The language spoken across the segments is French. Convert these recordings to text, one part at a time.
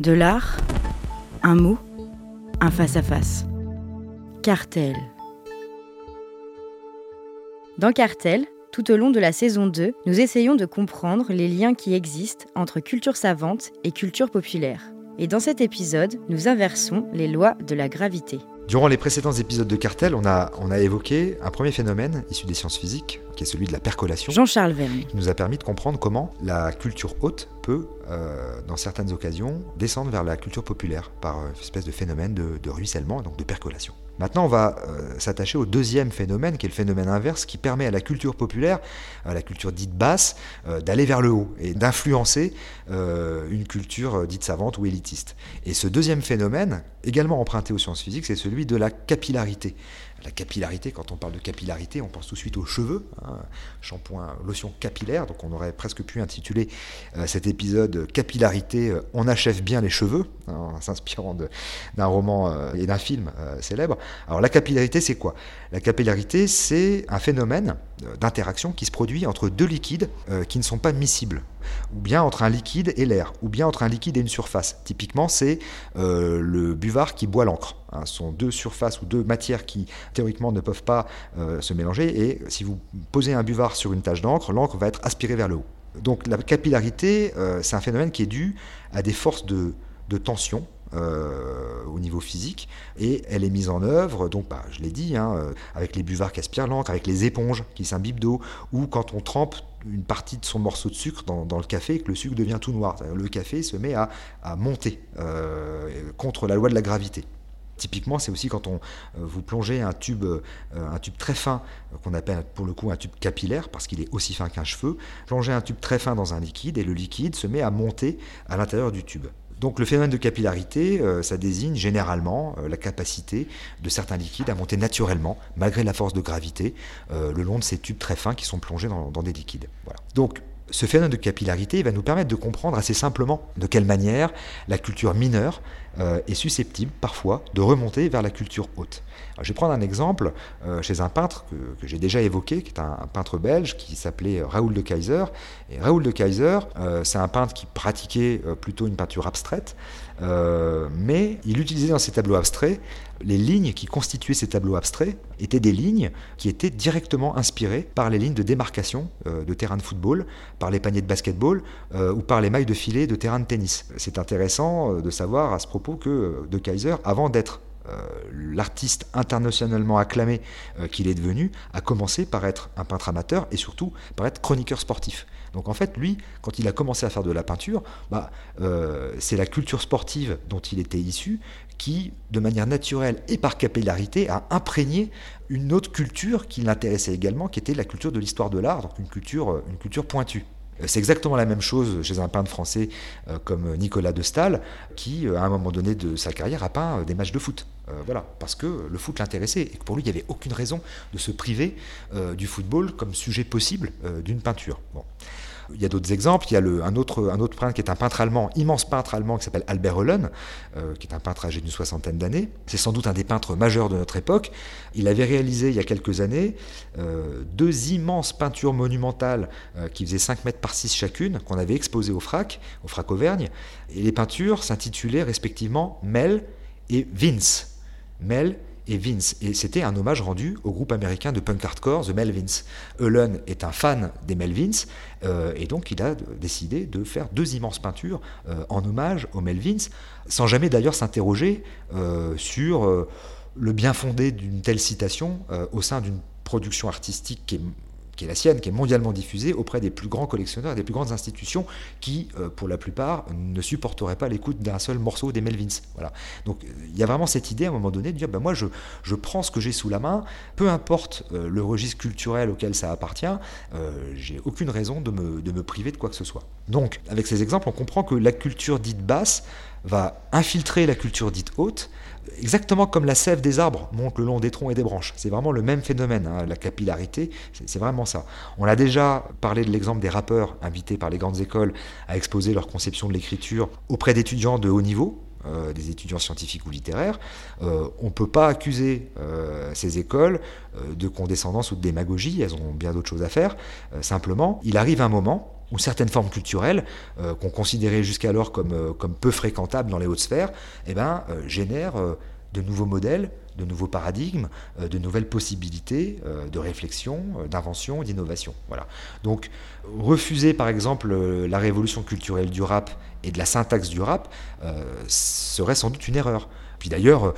De l'art, un mot, un face-à-face. Cartel. Dans Cartel, tout au long de la saison 2, nous essayons de comprendre les liens qui existent entre culture savante et culture populaire. Et dans cet épisode, nous inversons les lois de la gravité. Durant les précédents épisodes de Cartel, on a, on a évoqué un premier phénomène issu des sciences physiques, qui est celui de la percolation. Jean-Charles Verne. Qui nous a permis de comprendre comment la culture haute peut, euh, dans certaines occasions, descendre vers la culture populaire par une espèce de phénomène de, de ruissellement, donc de percolation. Maintenant, on va euh, s'attacher au deuxième phénomène, qui est le phénomène inverse, qui permet à la culture populaire, à la culture dite basse, euh, d'aller vers le haut et d'influencer euh, une culture dite savante ou élitiste. Et ce deuxième phénomène, également emprunté aux sciences physiques, c'est celui de la capillarité. La capillarité, quand on parle de capillarité, on pense tout de suite aux cheveux, hein, shampoing, lotion capillaire, donc on aurait presque pu intituler euh, cet épisode Capillarité, euh, on achève bien les cheveux, hein, en s'inspirant d'un roman euh, et d'un film célèbre. Alors la capillarité, c'est quoi? La capillarité, c'est un phénomène d'interaction qui se produit entre deux liquides qui ne sont pas miscibles, ou bien entre un liquide et l'air, ou bien entre un liquide et une surface. Typiquement, c'est le buvard qui boit l'encre. Hein, sont deux surfaces ou deux matières qui théoriquement ne peuvent pas euh, se mélanger, et si vous posez un buvard sur une tache d'encre, l'encre va être aspirée vers le haut. Donc la capillarité, euh, c'est un phénomène qui est dû à des forces de, de tension euh, au niveau physique et elle est mise en œuvre, donc bah, je l'ai dit, hein, avec les buvards qui aspirent l'encre, avec les éponges qui s'imbibent d'eau, ou quand on trempe une partie de son morceau de sucre dans, dans le café que le sucre devient tout noir. Le café se met à, à monter contre la loi de la gravité. Typiquement, c'est aussi quand on, euh, vous plongez un tube, euh, un tube très fin, euh, qu'on appelle pour le coup un tube capillaire, parce qu'il est aussi fin qu'un cheveu, plongez un tube très fin dans un liquide et le liquide se met à monter à l'intérieur du tube. Donc le phénomène de capillarité, ça désigne généralement la capacité de certains liquides à monter naturellement, malgré la force de gravité, le long de ces tubes très fins qui sont plongés dans, dans des liquides. Voilà. Donc ce phénomène de capillarité va nous permettre de comprendre assez simplement de quelle manière la culture mineure euh, est susceptible parfois de remonter vers la culture haute. Je vais prendre un exemple euh, chez un peintre que, j'ai déjà évoqué, qui est un, peintre belge qui s'appelait Raoul de Kaiser. Raoul de Kaiser, euh, c'est un peintre qui pratiquait euh, plutôt une peinture abstraite, euh, mais il utilisait dans ses tableaux abstraits les lignes qui constituaient ces tableaux abstraits étaient des lignes qui étaient directement inspirées par les lignes de démarcation euh, de terrain de football, par les paniers de basketball euh, ou par les mailles de filet de terrain de tennis. C'est intéressant euh, de savoir à ce propos que euh, De Kaiser, avant d'être euh, l'artiste internationalement acclamé euh, qu'il est devenu, a commencé par être un peintre amateur et surtout par être chroniqueur sportif. Donc en fait, lui, quand il a commencé à faire de la peinture, bah, c'est la culture sportive dont il était issu qui, de manière naturelle et par capillarité, a imprégné une autre culture qui l'intéressait également, qui était la culture de l'histoire de l'art, donc une culture, une culture pointue. Euh, C'est exactement la même chose chez un peintre français euh, comme Nicolas de Staël, qui, euh, à un moment donné de sa carrière, a peint des matchs de foot. Voilà, parce que le foot l'intéressait et que pour lui, il n'y avait aucune raison de se priver du football comme sujet possible d'une peinture. Il y a d'autres exemples. Il y a un, autre, un peintre qui est un peintre allemand, immense peintre allemand qui s'appelle Albert Hollen, euh, qui est un peintre âgé d'une soixantaine d'années. C'est sans doute un des peintres majeurs de notre époque. Il avait réalisé il y a quelques années euh, deux immenses peintures monumentales euh, qui faisaient 5 mètres par 6 chacune, qu'on avait exposées au FRAC, au FRAC Auvergne. Et les peintures s'intitulaient respectivement Mel et Vince. Mel et Vince. Et c'était un hommage rendu au groupe américain de punk hardcore The Melvins. Helen est un fan des Melvins euh, et donc il a décidé de faire deux immenses peintures euh, en hommage aux Melvins, sans jamais d'ailleurs s'interroger euh, sur le bien fondé d'une telle citation au sein d'une production artistique qui est qui est la sienne, qui est mondialement diffusée auprès des plus grands collectionneurs et des plus grandes institutions qui, euh, pour la plupart, ne supporteraient pas l'écoute d'un seul morceau des Melvins. Voilà. Donc il y a vraiment cette idée à un moment donné de dire, ben, moi je, prends ce que j'ai sous la main, peu importe euh, le registre culturel auquel ça appartient, euh, j'ai aucune raison de me priver de quoi que ce soit. Donc avec ces exemples, on comprend que la culture dite basse va infiltrer la culture dite haute, exactement comme la sève des arbres monte le long des troncs et des branches. C'est vraiment le même phénomène, hein, la capillarité, c'est vraiment ça. On a déjà parlé de l'exemple des rappeurs invités par les grandes écoles à exposer leur conception de l'écriture auprès d'étudiants de haut niveau, euh, des étudiants scientifiques ou littéraires. Euh, on ne peut pas accuser euh, ces écoles de condescendance ou de démagogie, elles ont bien d'autres choses à faire. Simplement, il arrive un moment ou certaines formes culturelles qu'on considérait jusqu'alors comme, comme peu fréquentables dans les hautes sphères, eh ben, génèrent de nouveaux modèles, de nouveaux paradigmes, euh, de nouvelles possibilités euh, de réflexion, euh, d'invention, d'innovation. Voilà. Donc refuser par exemple la révolution culturelle du rap et de la syntaxe du rap serait sans doute une erreur. Puis d'ailleurs,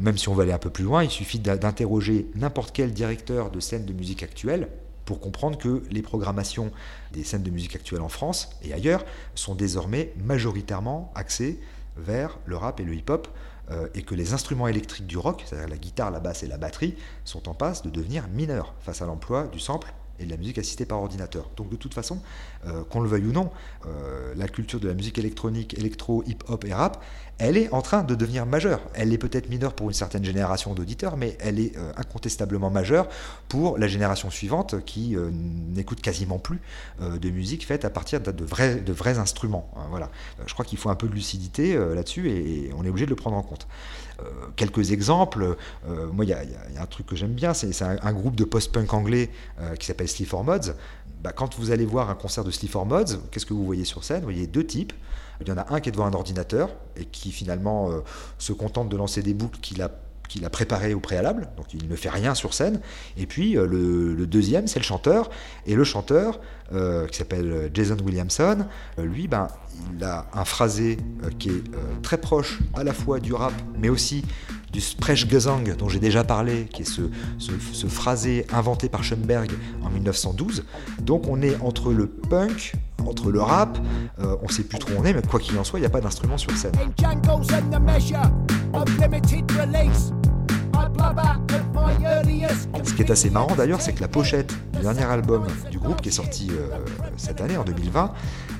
même si on va aller un peu plus loin, il suffit d'interroger n'importe quel directeur de scène de musique actuelle pour comprendre que les programmations des scènes de musique actuelles en France et ailleurs sont désormais majoritairement axées vers le rap et le hip-hop, euh, et que les instruments électriques du rock, c'est-à-dire la guitare, la basse et la batterie, sont en passe de devenir mineurs face à l'emploi du sample et de la musique assistée par ordinateur. Donc de toute façon, euh, qu'on le veuille ou non, euh, la culture de la musique électronique, électro, hip-hop et rap, elle est en train de devenir majeure. Elle est peut-être mineure pour une certaine génération d'auditeurs, mais elle est euh, incontestablement majeure pour la génération suivante qui n'écoute quasiment plus de musique faite à partir de, vrais, instruments. Hein, voilà. Je crois qu'il faut un peu de lucidité là-dessus et, on est obligé de le prendre en compte. quelques exemples, moi il y, a un truc que j'aime bien, c'est un, groupe de post-punk anglais qui s'appelle Sleep for Mods, bah, quand vous allez voir un concert de Sleep for Mods, qu'est-ce que vous voyez sur scène? Vous voyez deux types. Il y en a un qui est devant un ordinateur et qui finalement euh, se contente de lancer des boucles qu'il a qu'il a préparé au préalable, donc il ne fait rien sur scène. Et puis euh, le, deuxième, c'est le chanteur. Et le chanteur, euh, qui s'appelle Jason Williamson, lui, ben, il a un phrasé qui est très proche à la fois du rap, mais aussi du Sprechgesang dont j'ai déjà parlé, qui est ce, ce, phrasé inventé par Schoenberg en 1912. Donc on est entre le punk, entre le rap, euh, on sait plus trop où on est, mais quoi qu'il en soit, il n'y a pas d'instrument sur scène. Ce qui est assez marrant d'ailleurs, c'est que la pochette du dernier album du groupe qui est sorti euh, cette année, en 2020,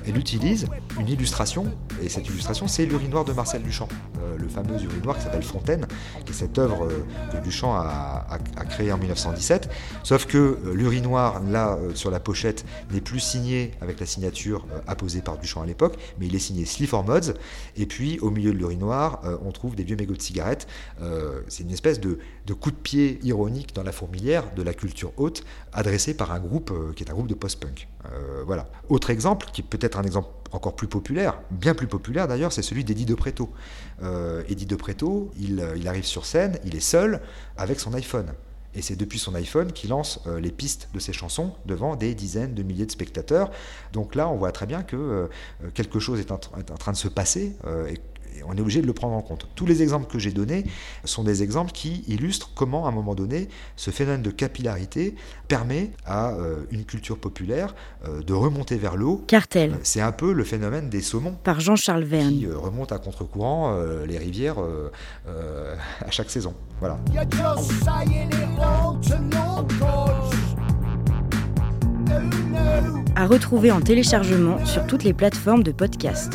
elle utilise une illustration, et cette illustration, c'est l'urinoir de Marcel Duchamp, euh, le fameux urinoir qui s'appelle Fontaine, qui est cette œuvre euh, que Duchamp a, créée en 1917. Sauf que l'urinoir, là, sur la pochette, n'est plus signé avec la signature apposée par Duchamp à l'époque, mais il est signé for Mods, et puis au milieu de l'urinoir, on trouve des vieux mégots de cigarettes. c'est une espèce de, de coup de pied ironique dans la fourmilière de la culture haute, adressée par un groupe euh, qui est un groupe de post-punk. Euh, voilà. Autre exemple, qui peut être un exemple encore plus populaire, bien plus populaire d'ailleurs, c'est celui d'Eddie De Preto. Euh, Eddie De Preto, il, il, arrive sur scène, il est seul avec son iPhone. Et c'est depuis son iPhone qu'il lance les pistes de ses chansons devant des dizaines de milliers de spectateurs. Donc là, on voit très bien que quelque chose est en, train de se passer et on est obligé de le prendre en compte. Tous les exemples que j'ai donnés sont des exemples qui illustrent comment, à un moment donné, ce phénomène de capillarité permet à euh, une culture populaire euh, de remonter vers l'eau. Cartel. Euh, c'est un peu le phénomène des saumons. Par Jean-Charles Verne. Qui remonte à contre-courant les rivières à chaque saison. Voilà. À retrouver en téléchargement sur toutes les plateformes de podcast.